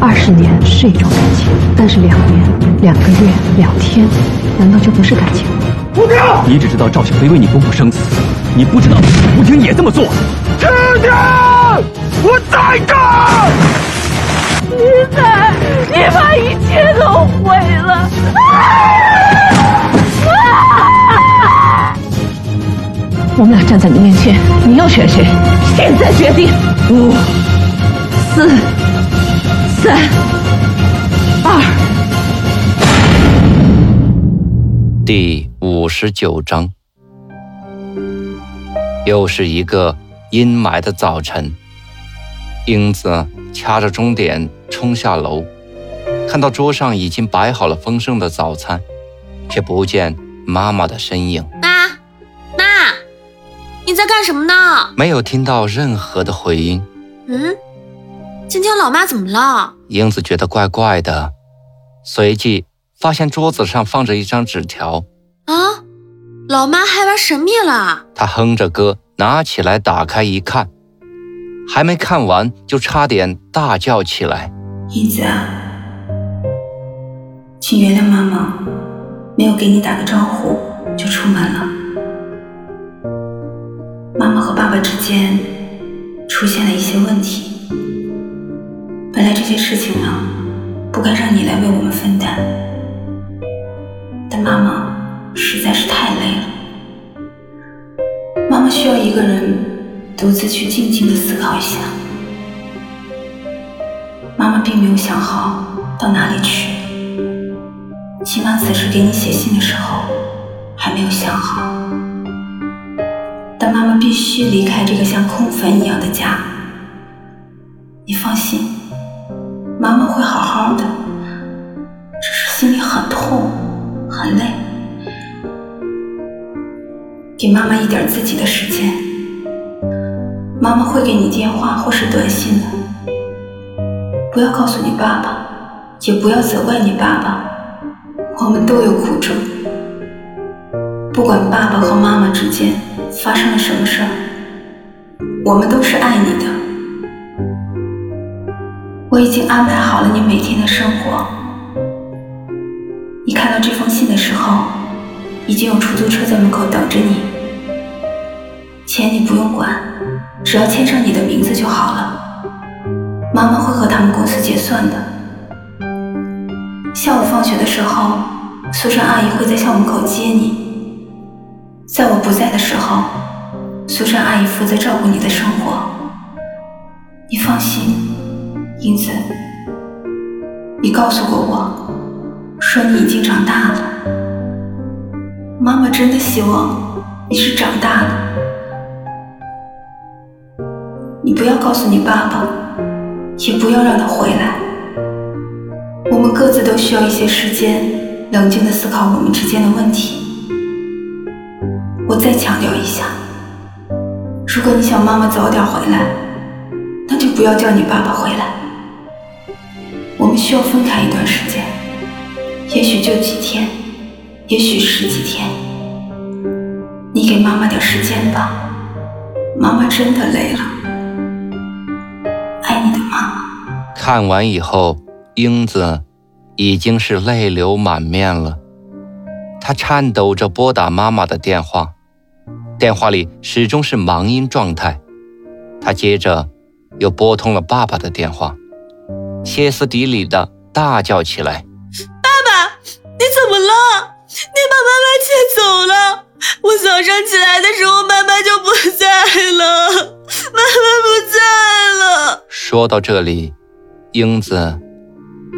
二十年是一种感情，但是两年、两个月、两天，难道就不是感情？吴婷，你只知道赵小飞为你不顾生死，你不知道吴婷也这么做。婷婷，我在这儿。你在，你把一切都毁了。我们俩站在你面前，你要选谁？现在决定。五、四、三、二。第五十九章，又是一个阴霾的早晨。英子掐着钟点冲下楼，看到桌上已经摆好了丰盛的早餐，却不见妈妈的身影。妈，妈，你在干什么呢？没有听到任何的回音。嗯，今天老妈怎么了？英子觉得怪怪的，随即发现桌子上放着一张纸条。啊，老妈还玩神秘了？她哼着歌拿起来打开一看。还没看完，就差点大叫起来：“英子啊，请原谅妈妈，没有给你打个招呼就出门了。妈妈和爸爸之间出现了一些问题，本来这些事情呢，不该让你来为我们分担，但妈妈实在是太累了，妈妈需要一个人。”独自去静静的思考一下。妈妈并没有想好到哪里去，起码此时给你写信的时候还没有想好。但妈妈必须离开这个像空坟一样的家。你放心，妈妈会好好的，只是心里很痛，很累。给妈妈一点自己的时间。妈妈会给你电话或是短信的，不要告诉你爸爸，也不要责怪你爸爸，我们都有苦衷。不管爸爸和妈妈之间发生了什么事儿，我们都是爱你的。我已经安排好了你每天的生活。你看到这封信的时候，已经有出租车在门口等着你，钱你不用管。只要签上你的名字就好了，妈妈会和他们公司结算的。下午放学的时候，苏珊阿姨会在校门口接你。在我不在的时候，苏珊阿姨负责照顾你的生活。你放心，英子，你告诉过我，说你已经长大了。妈妈真的希望你是长大了。你不要告诉你爸爸，也不要让他回来。我们各自都需要一些时间，冷静的思考我们之间的问题。我再强调一下，如果你想妈妈早点回来，那就不要叫你爸爸回来。我们需要分开一段时间，也许就几天，也许十几天。你给妈妈点时间吧，妈妈真的累了。爱你的妈妈看完以后，英子已经是泪流满面了。她颤抖着拨打妈妈的电话，电话里始终是忙音状态。她接着又拨通了爸爸的电话，歇斯底里的大叫起来：“爸爸，你怎么了？你把妈妈接走了！我早上起来的时候，妈妈就不在了，妈妈不在了。”说到这里。英子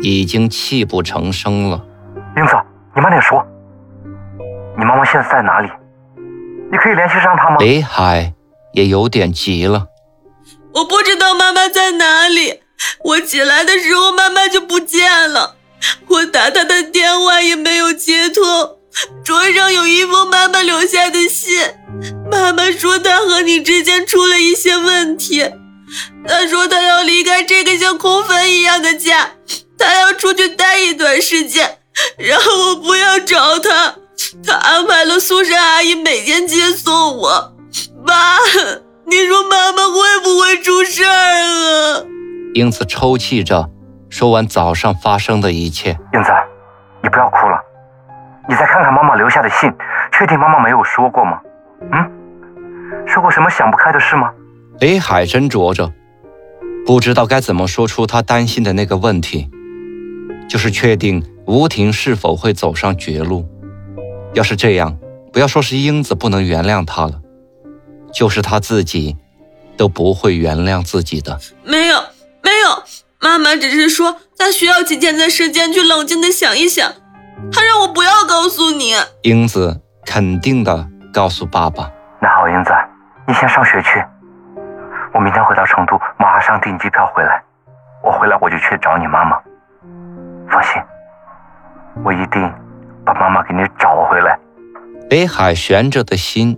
已经泣不成声了。英子，你慢点说。你妈妈现在在哪里？你可以联系上她吗？北海也有点急了。我不知道妈妈在哪里。我起来的时候，妈妈就不见了。我打她的电话也没有接通。桌上有一封妈妈留下的信，妈妈说她和你之间出了一些问题。她说她要离开这个像空坟一样的家，她要出去待一段时间，让我不要找她。她安排了宿舍阿姨每天接送我。爸，你说妈妈会不会出事儿啊？英子抽泣着说完早上发生的一切。英子，你不要哭了。你再看看妈妈留下的信，确定妈妈没有说过吗？嗯，说过什么想不开的事吗？李海斟酌着，不知道该怎么说出他担心的那个问题，就是确定吴婷是否会走上绝路。要是这样，不要说是英子不能原谅他了，就是他自己，都不会原谅自己的。没有，没有，妈妈只是说她需要几天的时间去冷静的想一想。她让我不要告诉你，英子肯定的告诉爸爸。那好，英子，你先上学去，我明天回到成都，马上订机票回来。我回来我就去找你妈妈，放心，我一定把妈妈给你找回来。北海悬着的心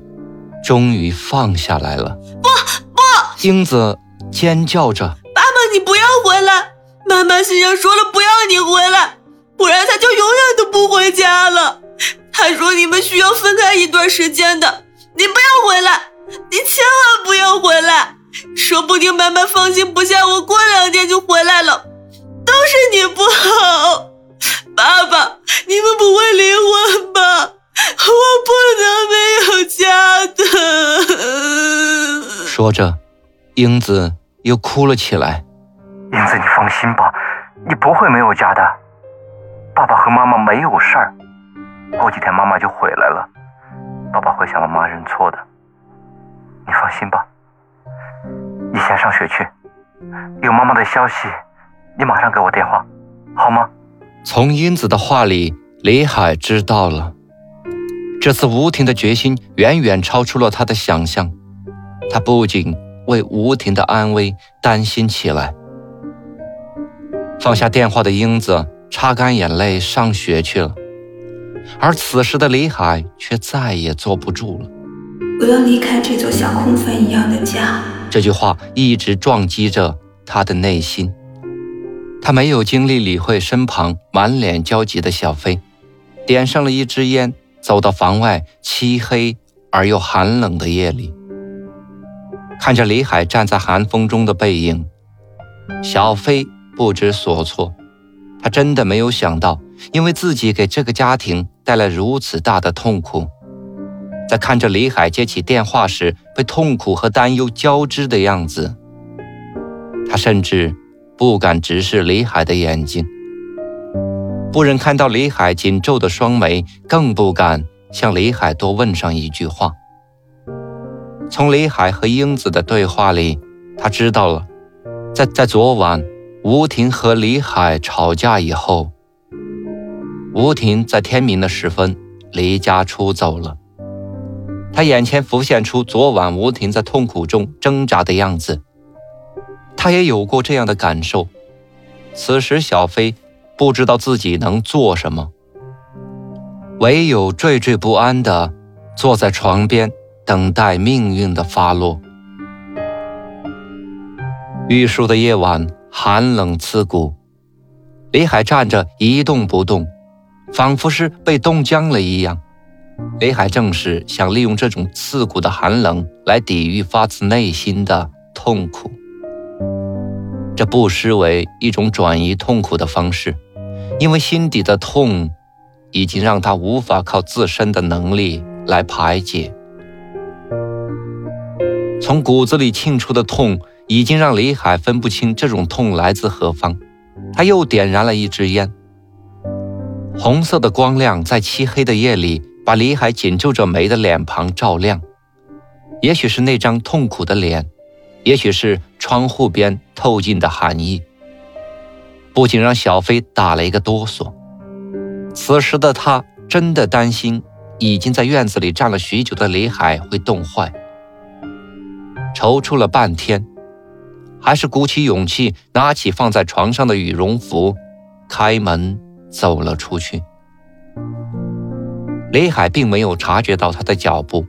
终于放下来了。不不，英子尖叫着：“爸爸，你不要回来！妈妈信上说了，不要你回来。”不然他就永远都不回家了。他说你们需要分开一段时间的，你不要回来，你千万不要回来。说不定妈妈放心不下我，过两天就回来了。都是你不好，爸爸，你们不会离婚吧？我不能没有家的。说着，英子又哭了起来。英子，你放心吧，你不会没有家的。爸爸和妈妈没有事儿，过几天妈妈就回来了，爸爸会向妈妈认错的，你放心吧。你先上学去，有妈妈的消息，你马上给我电话，好吗？从英子的话里，李海知道了，这次吴婷的决心远远超出了他的想象，他不仅为吴婷的安危担心起来。放下电话的英子。擦干眼泪，上学去了。而此时的李海却再也坐不住了。我要离开这座像空坟一样的家。这句话一直撞击着他的内心。他没有精力理会身旁满脸焦急的小飞，点上了一支烟，走到房外漆黑而又寒冷的夜里，看着李海站在寒风中的背影，小飞不知所措。他真的没有想到，因为自己给这个家庭带来如此大的痛苦，在看着李海接起电话时被痛苦和担忧交织的样子，他甚至不敢直视李海的眼睛，不忍看到李海紧皱的双眉，更不敢向李海多问上一句话。从李海和英子的对话里，他知道了，在在昨晚。吴婷和李海吵架以后，吴婷在天明的时分离家出走了。他眼前浮现出昨晚吴婷在痛苦中挣扎的样子，他也有过这样的感受。此时，小飞不知道自己能做什么，唯有惴惴不安地坐在床边，等待命运的发落。玉树的夜晚。寒冷刺骨，李海站着一动不动，仿佛是被冻僵了一样。李海正是想利用这种刺骨的寒冷来抵御发自内心的痛苦，这不失为一种转移痛苦的方式，因为心底的痛已经让他无法靠自身的能力来排解，从骨子里沁出的痛。已经让李海分不清这种痛来自何方，他又点燃了一支烟。红色的光亮在漆黑的夜里把李海紧皱着眉的脸庞照亮，也许是那张痛苦的脸，也许是窗户边透进的寒意，不仅让小飞打了一个哆嗦。此时的他真的担心，已经在院子里站了许久的李海会冻坏，踌躇了半天。还是鼓起勇气，拿起放在床上的羽绒服，开门走了出去。李海并没有察觉到他的脚步，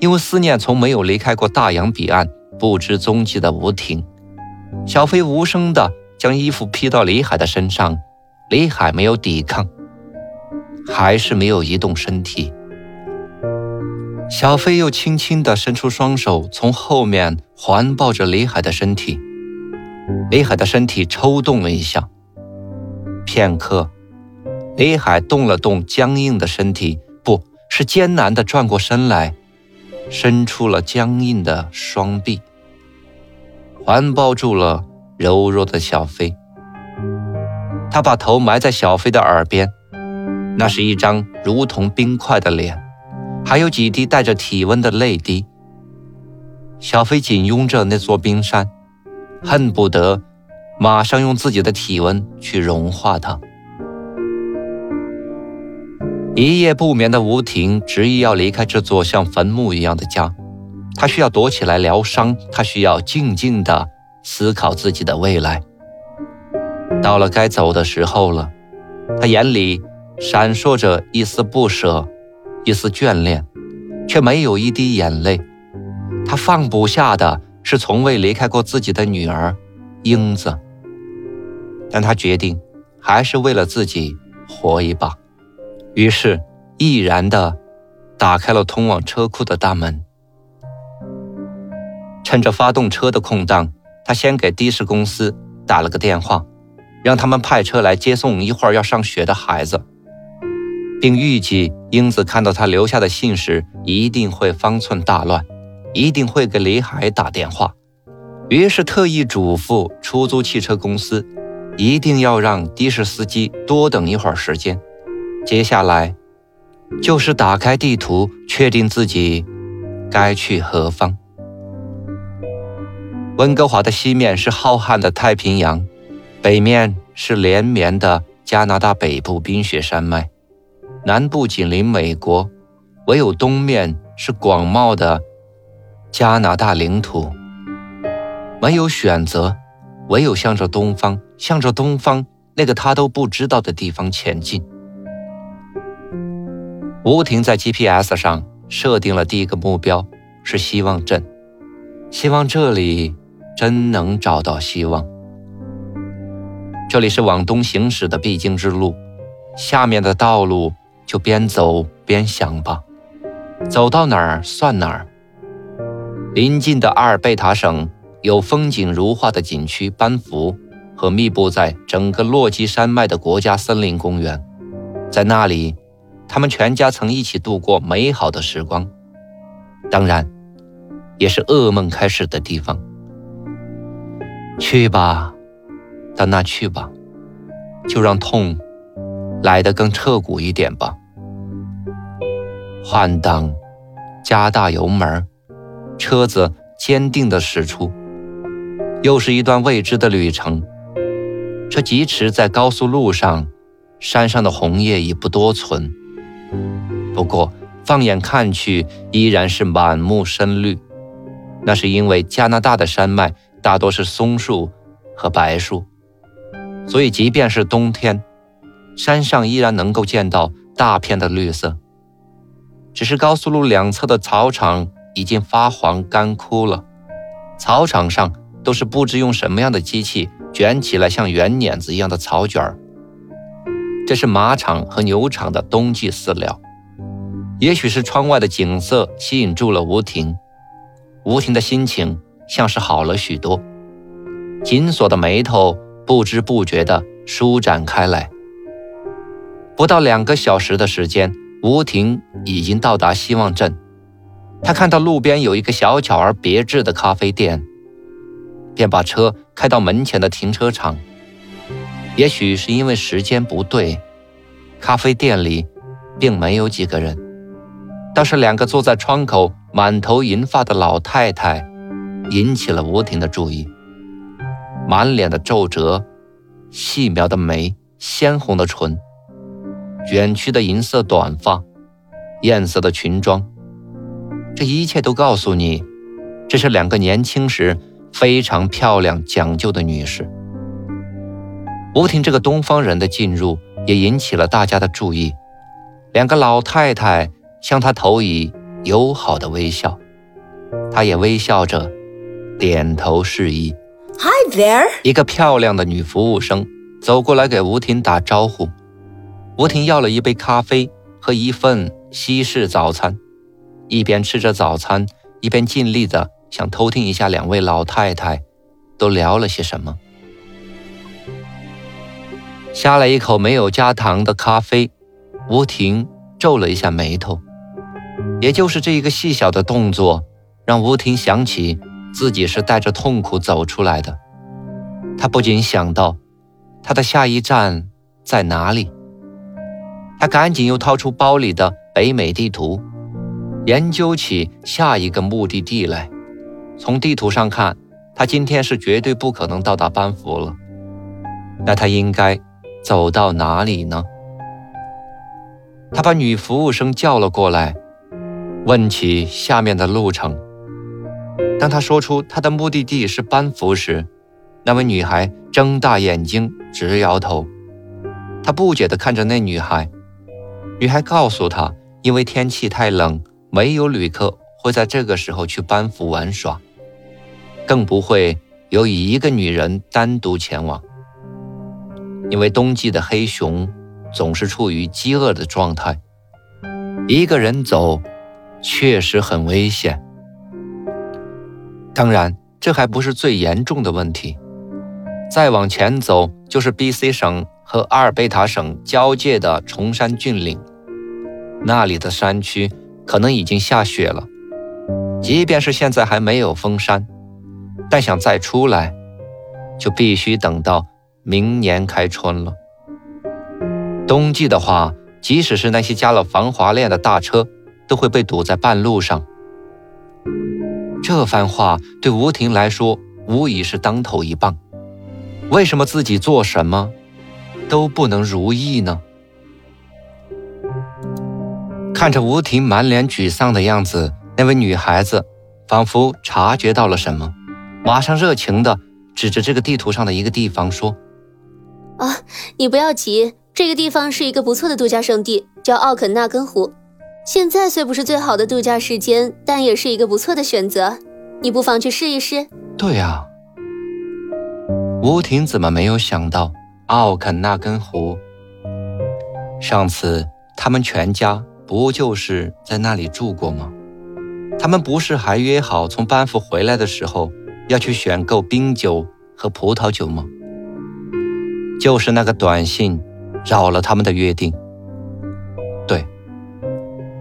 因为思念从没有离开过大洋彼岸不知踪迹的吴婷。小飞无声地将衣服披到李海的身上，李海没有抵抗，还是没有移动身体。小飞又轻轻地伸出双手，从后面环抱着李海的身体。李海的身体抽动了一下，片刻，李海动了动僵硬的身体。不是艰难地转过身来，伸出了僵硬的双臂，环抱住了柔弱的小飞。他把头埋在小飞的耳边，那是一张如同冰块的脸，还有几滴带着体温的泪滴。小飞紧拥着那座冰山，恨不得马上用自己的体温去融化它。一夜不眠的吴婷执意要离开这座像坟墓一样的家，她需要躲起来疗伤，她需要静静的思考自己的未来。到了该走的时候了，她眼里闪烁着一丝不舍，一丝眷恋，却没有一滴眼泪。他放不下的是从未离开过自己的女儿英子，但他决定还是为了自己活一把。于是，毅然地打开了通往车库的大门。趁着发动车的空档，他先给的士公司打了个电话，让他们派车来接送一会儿要上学的孩子，并预计英子看到他留下的信时一定会方寸大乱，一定会给李海打电话。于是特意嘱咐出租汽车公司，一定要让的士司机多等一会儿时间。接下来，就是打开地图，确定自己该去何方。温哥华的西面是浩瀚的太平洋，北面是连绵的加拿大北部冰雪山脉，南部紧邻美国，唯有东面是广袤的加拿大领土。没有选择，唯有向着东方，向着东方那个他都不知道的地方前进。吴婷在 GPS 上设定了第一个目标是希望镇，希望这里真能找到希望。这里是往东行驶的必经之路，下面的道路就边走边想吧，走到哪儿算哪儿。临近的阿尔贝塔省有风景如画的景区班福和密布在整个落基山脉的国家森林公园，在那里。他们全家曾一起度过美好的时光，当然，也是噩梦开始的地方。去吧，到那去吧，就让痛来得更彻骨一点吧。换挡，加大油门，车子坚定地驶出。又是一段未知的旅程。这疾驰在高速路上，山上的红叶已不多存。不过，放眼看去，依然是满目深绿。那是因为加拿大的山脉大多是松树和白树，所以即便是冬天，山上依然能够见到大片的绿色。只是高速路两侧的草场已经发黄干枯了，草场上都是不知用什么样的机器卷起来像圆碾子一样的草卷儿。这是马场和牛场的冬季饲料。也许是窗外的景色吸引住了吴婷，吴婷的心情像是好了许多，紧锁的眉头不知不觉地舒展开来。不到两个小时的时间，吴婷已经到达希望镇。他看到路边有一个小巧而别致的咖啡店，便把车开到门前的停车场。也许是因为时间不对，咖啡店里并没有几个人。倒是两个坐在窗口、满头银发的老太太，引起了吴婷的注意。满脸的皱褶，细描的眉，鲜红的唇，卷曲的银色短发，艳色的裙装，这一切都告诉你，这是两个年轻时非常漂亮、讲究的女士。吴婷这个东方人的进入，也引起了大家的注意。两个老太太向她投以友好的微笑，她也微笑着点头示意。Hi there！一个漂亮的女服务生走过来给吴婷打招呼。吴婷要了一杯咖啡和一份西式早餐，一边吃着早餐，一边尽力的想偷听一下两位老太太都聊了些什么。下了一口没有加糖的咖啡。吴婷皱了一下眉头，也就是这一个细小的动作，让吴婷想起自己是带着痛苦走出来的。她不禁想到，她的下一站在哪里？他赶紧又掏出包里的北美地图，研究起下一个目的地来。从地图上看，他今天是绝对不可能到达班夫了。那他应该走到哪里呢？他把女服务生叫了过来，问起下面的路程。当他说出他的目的地是班夫时，那位女孩睁大眼睛直摇头。他不解地看着那女孩。女孩告诉他，因为天气太冷，没有旅客会在这个时候去班夫玩耍，更不会有一个女人单独前往，因为冬季的黑熊。总是处于饥饿的状态，一个人走确实很危险。当然，这还不是最严重的问题。再往前走就是 B.C 省和阿尔贝塔省交界的崇山峻岭，那里的山区可能已经下雪了。即便是现在还没有封山，但想再出来，就必须等到明年开春了。冬季的话，即使是那些加了防滑链的大车，都会被堵在半路上。这番话对吴婷来说无疑是当头一棒。为什么自己做什么都不能如意呢？看着吴婷满脸沮丧的样子，那位女孩子仿佛察觉到了什么，马上热情地指着这个地图上的一个地方说：“啊，你不要急。”这个地方是一个不错的度假胜地，叫奥肯纳根湖。现在虽不是最好的度假时间，但也是一个不错的选择。你不妨去试一试。对呀，吴婷怎么没有想到奥肯纳根湖？上次他们全家不就是在那里住过吗？他们不是还约好从班夫回来的时候要去选购冰酒和葡萄酒吗？就是那个短信。扰了他们的约定。对，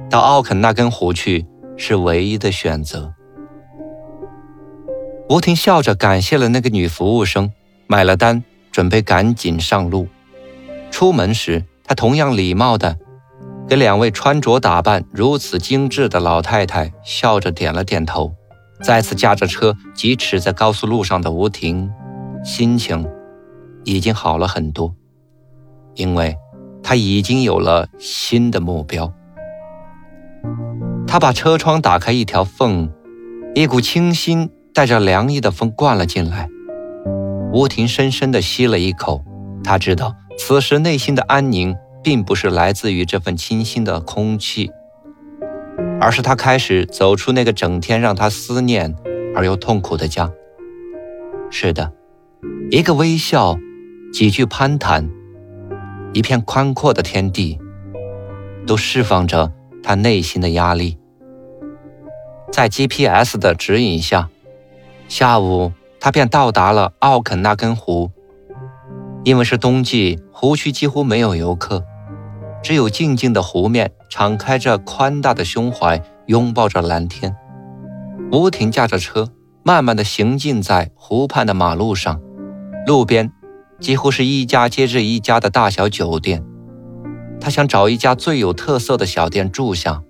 到奥肯纳根湖去是唯一的选择。吴婷笑着感谢了那个女服务生，买了单，准备赶紧上路。出门时，他同样礼貌地给两位穿着打扮如此精致的老太太笑着点了点头。再次驾着车疾驰在高速路上的吴婷，心情已经好了很多。因为他已经有了新的目标。他把车窗打开一条缝，一股清新带着凉意的风灌了进来。吴婷深深地吸了一口，她知道此时内心的安宁并不是来自于这份清新的空气，而是他开始走出那个整天让他思念而又痛苦的家。是的，一个微笑，几句攀谈。一片宽阔的天地，都释放着他内心的压力。在 GPS 的指引下，下午他便到达了奥肯纳根湖。因为是冬季，湖区几乎没有游客，只有静静的湖面敞开着宽大的胸怀，拥抱着蓝天。吴婷驾着车，慢慢的行进在湖畔的马路上，路边。几乎是一家接着一家的大小酒店，他想找一家最有特色的小店住下。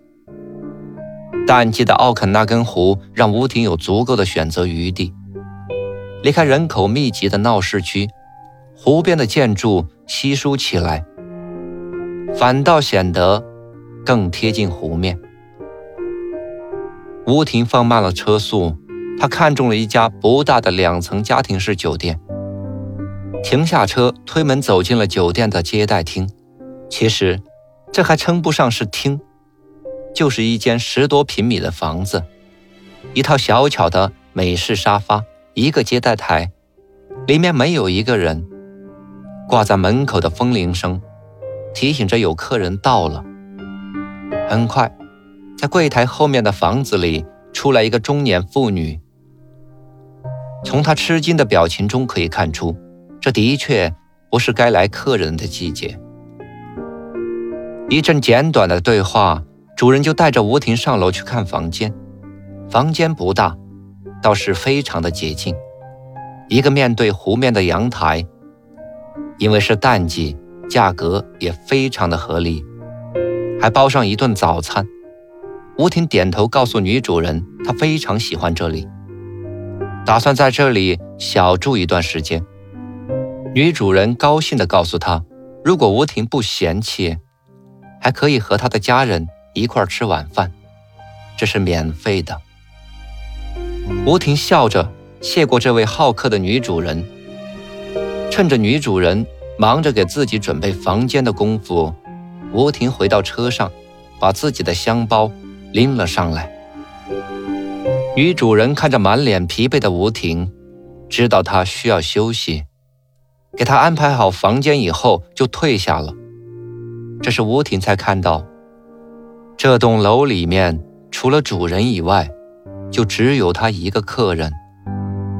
淡季的奥肯纳根湖让吴婷有足够的选择余地，离开人口密集的闹市区，湖边的建筑稀疏起来，反倒显得更贴近湖面。吴婷放慢了车速，她看中了一家不大的两层家庭式酒店。停下车，推门走进了酒店的接待厅。其实，这还称不上是厅，就是一间十多平米的房子，一套小巧的美式沙发，一个接待台，里面没有一个人。挂在门口的风铃声，提醒着有客人到了。很快，在柜台后面的房子里出来一个中年妇女。从她吃惊的表情中可以看出，这的确不是该来客人的季节。一阵简短的对话，主人就带着吴婷上楼去看房间。房间不大，倒是非常的洁净，一个面对湖面的阳台。因为是淡季，价格也非常的合理，还包上一顿早餐。吴婷点头告诉女主人，她非常喜欢这里，打算在这里小住一段时间。女主人高兴地告诉她，如果吴婷不嫌弃，还可以和她的家人一块吃晚饭，这是免费的。吴婷笑着谢过这位好客的女主人。趁着女主人忙着给自己准备房间的功夫，吴婷回到车上，把自己的箱包拎了上来。女主人看着满脸疲惫的吴婷，知道她需要休息，给她安排好房间以后就退下了。这时吴婷才看到，这栋楼里面除了主人以外，就只有他一个客人。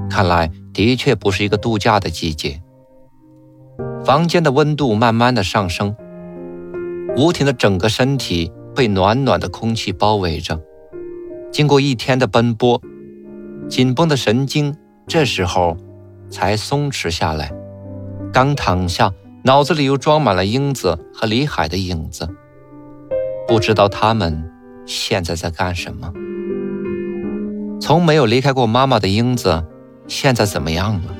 看来的确不是一个度假的季节。房间的温度慢慢的上升，吴婷的整个身体被暖暖的空气包围着。经过一天的奔波，紧绷的神经这时候才松弛下来。刚躺下，脑子里又装满了英子和李海的影子，不知道他们现在在干什么。从没有离开过妈妈的英子，现在怎么样了？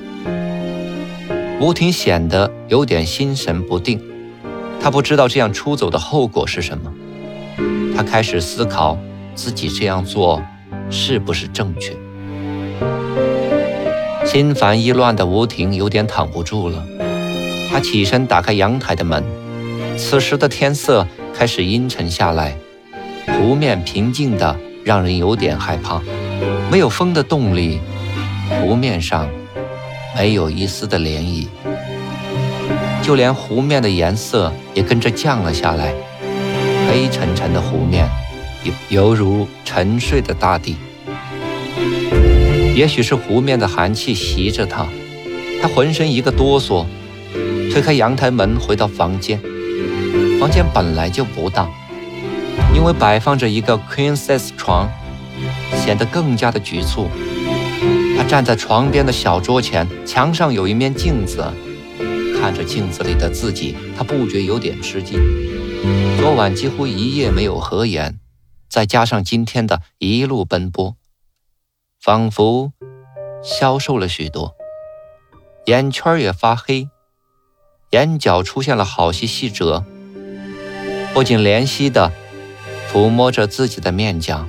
吴婷显得有点心神不定，她不知道这样出走的后果是什么。她开始思考自己这样做是不是正确。心烦意乱的吴婷有点躺不住了，她起身打开阳台的门。此时的天色开始阴沉下来，湖面平静的让人有点害怕，没有风的动力，湖面上。没有一丝的涟漪，就连湖面的颜色也跟着降了下来，黑沉沉的湖面，犹犹如沉睡的大地。也许是湖面的寒气袭着他，他浑身一个哆嗦，推开阳台门回到房间。房间本来就不大，因为摆放着一个 queen size 床，显得更加的局促。他站在床边的小桌前，墙上有一面镜子，看着镜子里的自己，他不觉有点吃惊。昨晚几乎一夜没有合眼，再加上今天的一路奔波，仿佛消瘦了许多，眼圈也发黑，眼角出现了好些细褶，不禁怜惜地抚摸着自己的面颊。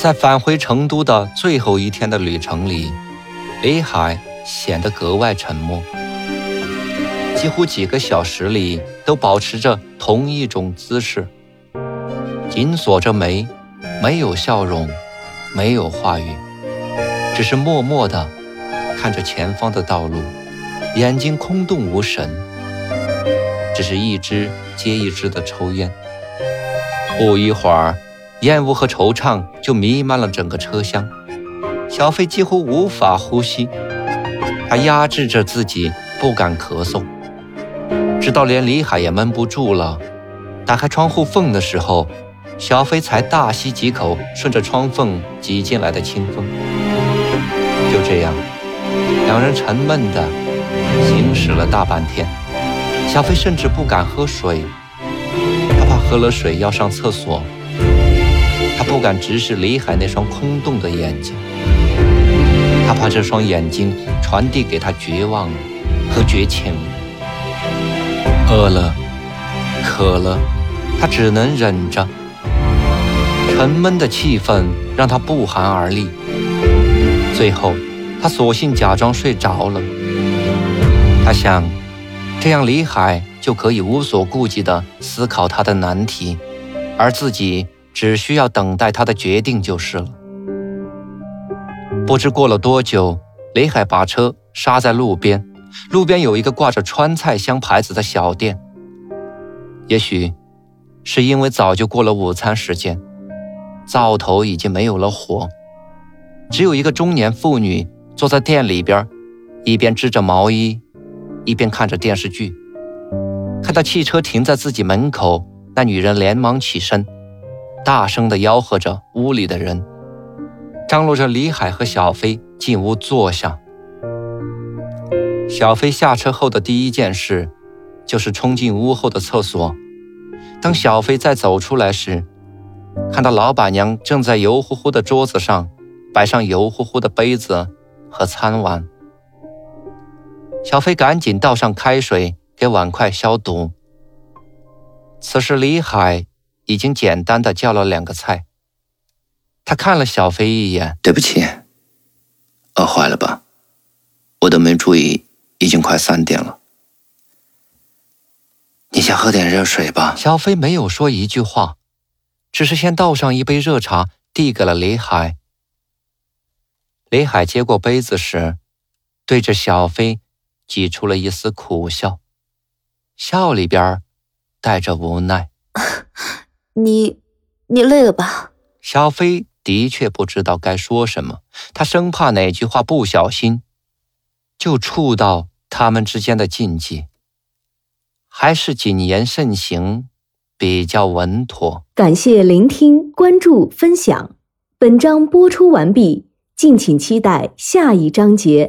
在返回成都的最后一天的旅程里，李海显得格外沉默，几乎几个小时里都保持着同一种姿势，紧锁着眉，没有笑容，没有话语，只是默默地看着前方的道路，眼睛空洞无神，只是一支接一支的抽烟，不一会儿。烟雾和惆怅就弥漫了整个车厢，小飞几乎无法呼吸，他压制着自己不敢咳嗽，直到连李海也闷不住了，打开窗户缝的时候，小飞才大吸几口顺着窗缝挤进来的清风。就这样，两人沉闷地行驶了大半天，小飞甚至不敢喝水，他怕喝了水要上厕所。不敢直视李海那双空洞的眼睛，他怕这双眼睛传递给他绝望和绝情。饿了，渴了，他只能忍着。沉闷的气氛让他不寒而栗。最后，他索性假装睡着了，他想，这样李海就可以无所顾忌地思考他的难题，而自己只需要等待他的决定就是了。不知过了多久，雷海把车刹在路边，路边有一个挂着川菜香牌子的小店。也许是因为早就过了午餐时间，灶头已经没有了火，只有一个中年妇女坐在店里边，一边织着毛衣，一边看着电视剧。看到汽车停在自己门口，那女人连忙起身，大声地吆喝着屋里的人。张罗着李海和小飞进屋坐下。小飞下车后的第一件事，就是冲进屋后的厕所。当小飞再走出来时，看到老板娘正在油乎乎的桌子上摆上油乎乎的杯子和餐碗。小飞赶紧倒上开水给碗筷消毒。此时李海已经简单的叫了两个菜。他看了小飞一眼，对不起，饿坏了吧？我都没注意，已经快三点了。你先喝点热水吧。小飞没有说一句话，只是先倒上一杯热茶，递给了李海。李海接过杯子时，对着小飞挤出了一丝苦笑，笑里边带着无奈。你，你累了吧？小飞。的确不知道该说什么，他生怕哪句话不小心就触到他们之间的禁忌，还是谨言慎行比较稳妥。感谢聆听、关注、分享，本章播出完毕，敬请期待下一章节。